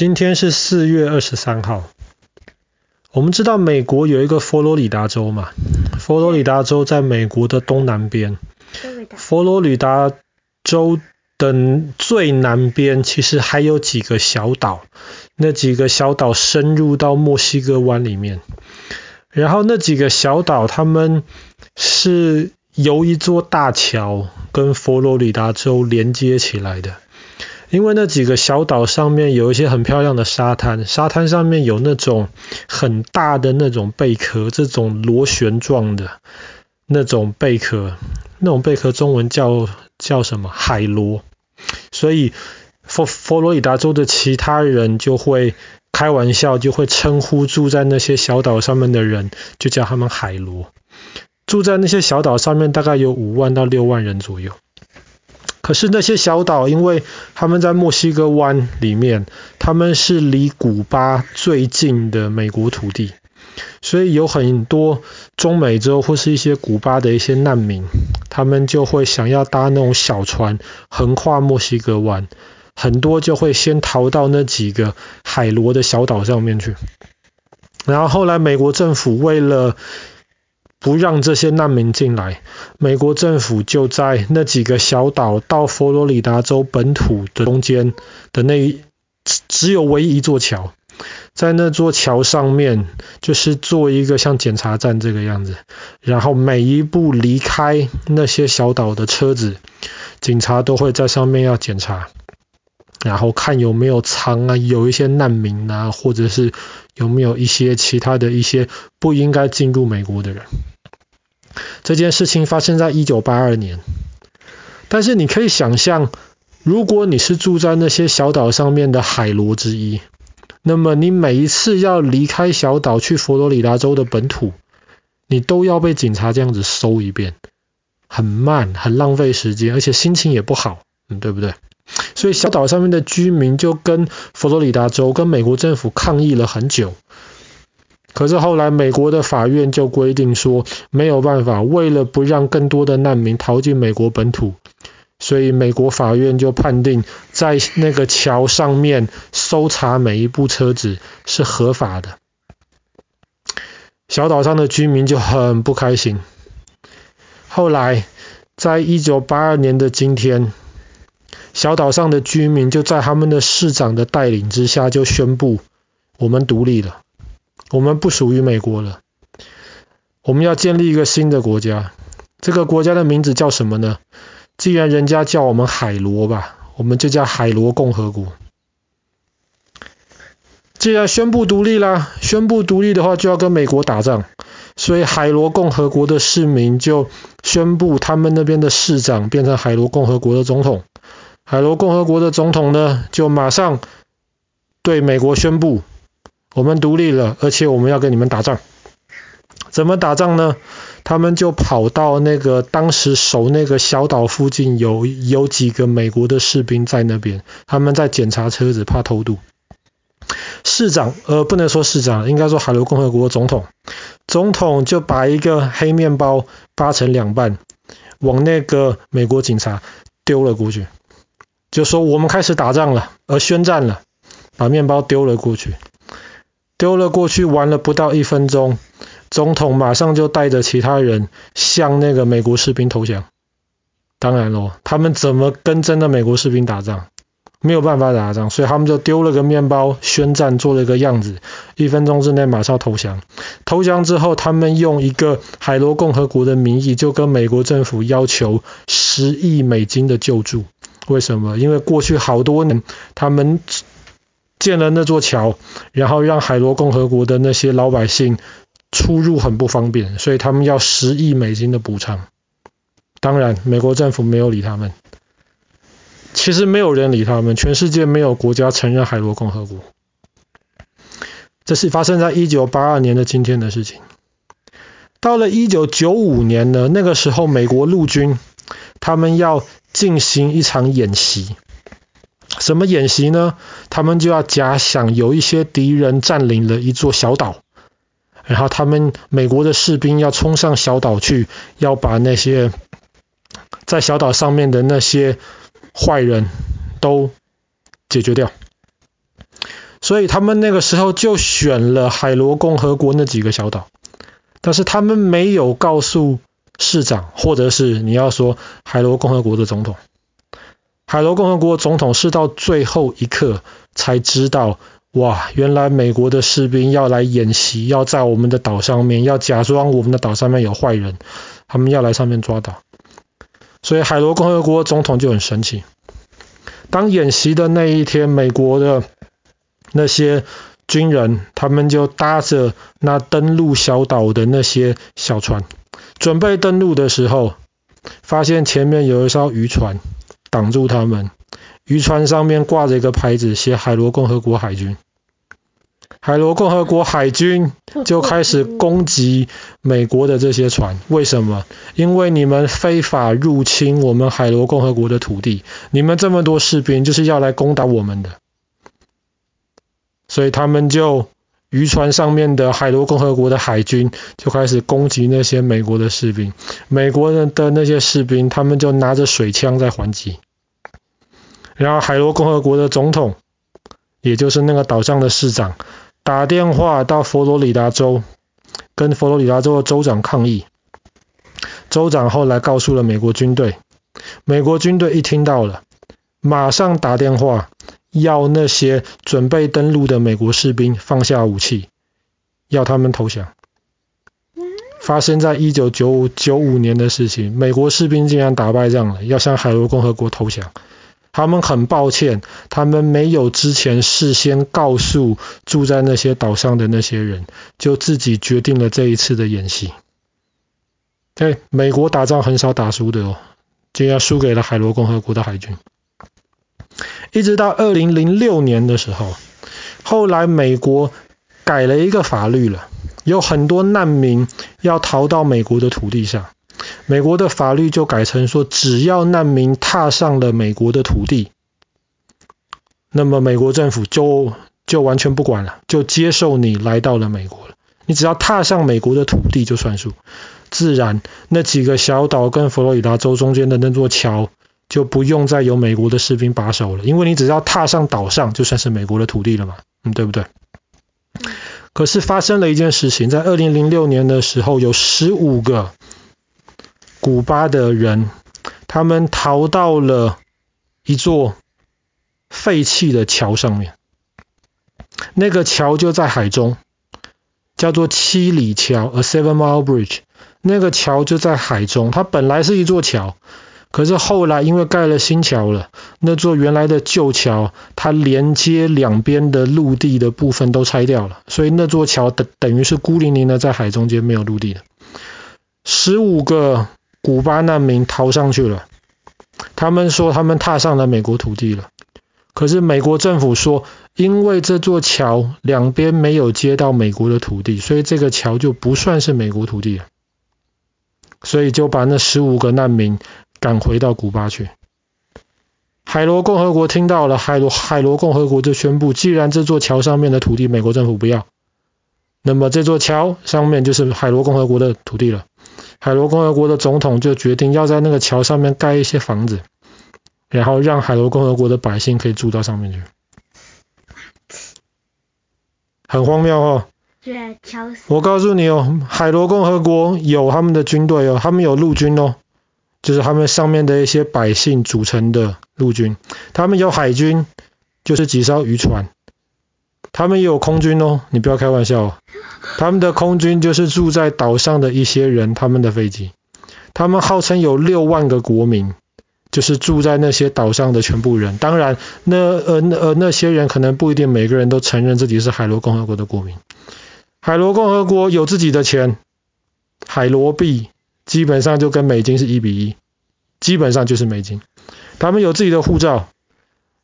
今天是四月二十三号。我们知道美国有一个佛罗里达州嘛，佛罗里达州在美国的东南边。佛罗里达州的最南边其实还有几个小岛，那几个小岛深入到墨西哥湾里面。然后那几个小岛，他们是由一座大桥跟佛罗里达州连接起来的。因为那几个小岛上面有一些很漂亮的沙滩，沙滩上面有那种很大的那种贝壳，这种螺旋状的那种贝壳，那种贝壳中文叫叫什么？海螺。所以佛佛罗里达州的其他人就会开玩笑，就会称呼住在那些小岛上面的人，就叫他们海螺。住在那些小岛上面大概有五万到六万人左右。可是那些小岛，因为他们在墨西哥湾里面，他们是离古巴最近的美国土地，所以有很多中美洲或是一些古巴的一些难民，他们就会想要搭那种小船横跨墨西哥湾，很多就会先逃到那几个海螺的小岛上面去。然后后来美国政府为了不让这些难民进来，美国政府就在那几个小岛到佛罗里达州本土的中间的那一只有唯一一座桥，在那座桥上面就是做一个像检查站这个样子，然后每一步离开那些小岛的车子，警察都会在上面要检查，然后看有没有藏啊，有一些难民啊，或者是有没有一些其他的一些不应该进入美国的人。这件事情发生在一九八二年，但是你可以想象，如果你是住在那些小岛上面的海螺之一，那么你每一次要离开小岛去佛罗里达州的本土，你都要被警察这样子搜一遍，很慢，很浪费时间，而且心情也不好，嗯，对不对？所以小岛上面的居民就跟佛罗里达州跟美国政府抗议了很久。可是后来，美国的法院就规定说，没有办法，为了不让更多的难民逃进美国本土，所以美国法院就判定，在那个桥上面搜查每一部车子是合法的。小岛上的居民就很不开心。后来，在一九八二年的今天，小岛上的居民就在他们的市长的带领之下，就宣布我们独立了。我们不属于美国了，我们要建立一个新的国家。这个国家的名字叫什么呢？既然人家叫我们海螺吧，我们就叫海螺共和国。既然宣布独立啦，宣布独立的话就要跟美国打仗，所以海螺共和国的市民就宣布他们那边的市长变成海螺共和国的总统。海螺共和国的总统呢，就马上对美国宣布。我们独立了，而且我们要跟你们打仗。怎么打仗呢？他们就跑到那个当时守那个小岛附近有，有几个美国的士兵在那边，他们在检查车子，怕偷渡。市长，呃，不能说市长，应该说海螺共和国总统。总统就把一个黑面包扒成两半，往那个美国警察丢了过去，就说我们开始打仗了，而宣战了，把面包丢了过去。丢了过去，玩了不到一分钟，总统马上就带着其他人向那个美国士兵投降。当然咯，他们怎么跟真的美国士兵打仗？没有办法打仗，所以他们就丢了个面包宣战，做了一个样子。一分钟之内马上投降。投降之后，他们用一个海螺共和国的名义，就跟美国政府要求十亿美金的救助。为什么？因为过去好多年，他们。建了那座桥，然后让海螺共和国的那些老百姓出入很不方便，所以他们要十亿美金的补偿。当然，美国政府没有理他们。其实没有人理他们，全世界没有国家承认海螺共和国。这是发生在一九八二年的今天的事情。到了一九九五年呢，那个时候美国陆军他们要进行一场演习。什么演习呢？他们就要假想有一些敌人占领了一座小岛，然后他们美国的士兵要冲上小岛去，要把那些在小岛上面的那些坏人都解决掉。所以他们那个时候就选了海螺共和国那几个小岛，但是他们没有告诉市长，或者是你要说海螺共和国的总统。海螺共和国总统是到最后一刻才知道，哇，原来美国的士兵要来演习，要在我们的岛上面，要假装我们的岛上面有坏人，他们要来上面抓岛。所以海螺共和国总统就很神奇。当演习的那一天，美国的那些军人，他们就搭着那登陆小岛的那些小船，准备登陆的时候，发现前面有一艘渔船挡住他们，渔船上面挂着一个牌子，写海螺共和国海军。海螺共和国海军就开始攻击美国的这些船，为什么？因为你们非法入侵我们海螺共和国的土地，你们这么多士兵就是要来攻打我们的，所以他们就渔船上面的海螺共和国的海军就开始攻击那些美国的士兵，美国人的那些士兵他们就拿着水枪在还击，然后海螺共和国的总统，也就是那个岛上的市长。打电话到佛罗里达州，跟佛罗里达州的州长抗议。州长后来告诉了美国军队，美国军队一听到了，马上打电话要那些准备登陆的美国士兵放下武器，要他们投降。发生在一九九五九五年的事情，美国士兵竟然打败仗了，要向海螺共和国投降。他们很抱歉，他们没有之前事先告诉住在那些岛上的那些人，就自己决定了这一次的演习。哎，美国打仗很少打输的哦，竟然输给了海螺共和国的海军。一直到二零零六年的时候，后来美国改了一个法律了，有很多难民要逃到美国的土地上。美国的法律就改成说，只要难民踏上了美国的土地，那么美国政府就就完全不管了，就接受你来到了美国了。你只要踏上美国的土地就算数，自然那几个小岛跟佛罗里达州中间的那座桥就不用再有美国的士兵把守了，因为你只要踏上岛上就算是美国的土地了嘛，嗯，对不对？可是发生了一件事情，在二零零六年的时候，有十五个。古巴的人，他们逃到了一座废弃的桥上面。那个桥就在海中，叫做七里桥 （A Seven Mile Bridge）。那个桥就在海中，它本来是一座桥，可是后来因为盖了新桥了，那座原来的旧桥，它连接两边的陆地的部分都拆掉了，所以那座桥等等于是孤零零的在海中间没有陆地的。十五个。古巴难民逃上去了，他们说他们踏上了美国土地了。可是美国政府说，因为这座桥两边没有接到美国的土地，所以这个桥就不算是美国土地了。所以就把那十五个难民赶回到古巴去。海螺共和国听到了，海螺海螺共和国就宣布，既然这座桥上面的土地美国政府不要，那么这座桥上面就是海螺共和国的土地了。海螺共和国的总统就决定要在那个桥上面盖一些房子，然后让海螺共和国的百姓可以住到上面去。很荒谬哦。我告诉你哦，海螺共和国有他们的军队哦，他们有陆军哦，就是他们上面的一些百姓组成的陆军。他们有海军，就是几艘渔船。他们也有空军哦，你不要开玩笑哦。他们的空军就是住在岛上的一些人，他们的飞机。他们号称有六万个国民，就是住在那些岛上的全部人。当然，那呃呃那些人可能不一定每个人都承认自己是海螺共和国的国民。海螺共和国有自己的钱，海螺币基本上就跟美金是一比一，基本上就是美金。他们有自己的护照。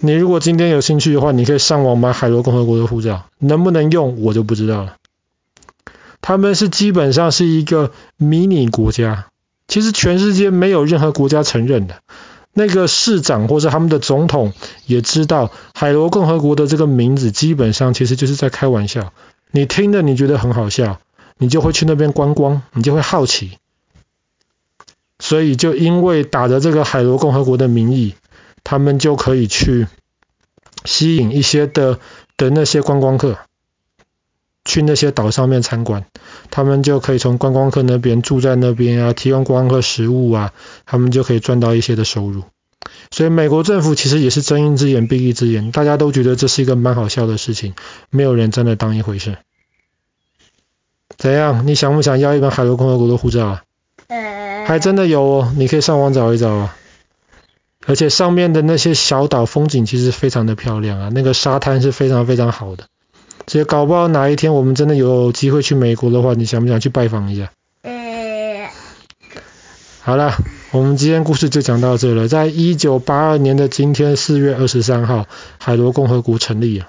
你如果今天有兴趣的话，你可以上网买海螺共和国的护照，能不能用我就不知道了。他们是基本上是一个迷你国家，其实全世界没有任何国家承认的。那个市长或者他们的总统也知道海螺共和国的这个名字基本上其实就是在开玩笑。你听了你觉得很好笑，你就会去那边观光，你就会好奇。所以就因为打着这个海螺共和国的名义。他们就可以去吸引一些的的那些观光客去那些岛上面参观，他们就可以从观光客那边住在那边啊，提供观光客食物啊，他们就可以赚到一些的收入。所以美国政府其实也是睁一只眼闭一只眼，大家都觉得这是一个蛮好笑的事情，没有人真的当一回事。怎样？你想不想要一本海螺共和国的护照啊？还真的有哦，你可以上网找一找啊。而且上面的那些小岛风景其实非常的漂亮啊，那个沙滩是非常非常好的。所以搞不好哪一天我们真的有机会去美国的话，你想不想去拜访一下？好了，我们今天故事就讲到这了。在一九八二年的今天，四月二十三号，海螺共和国成立了。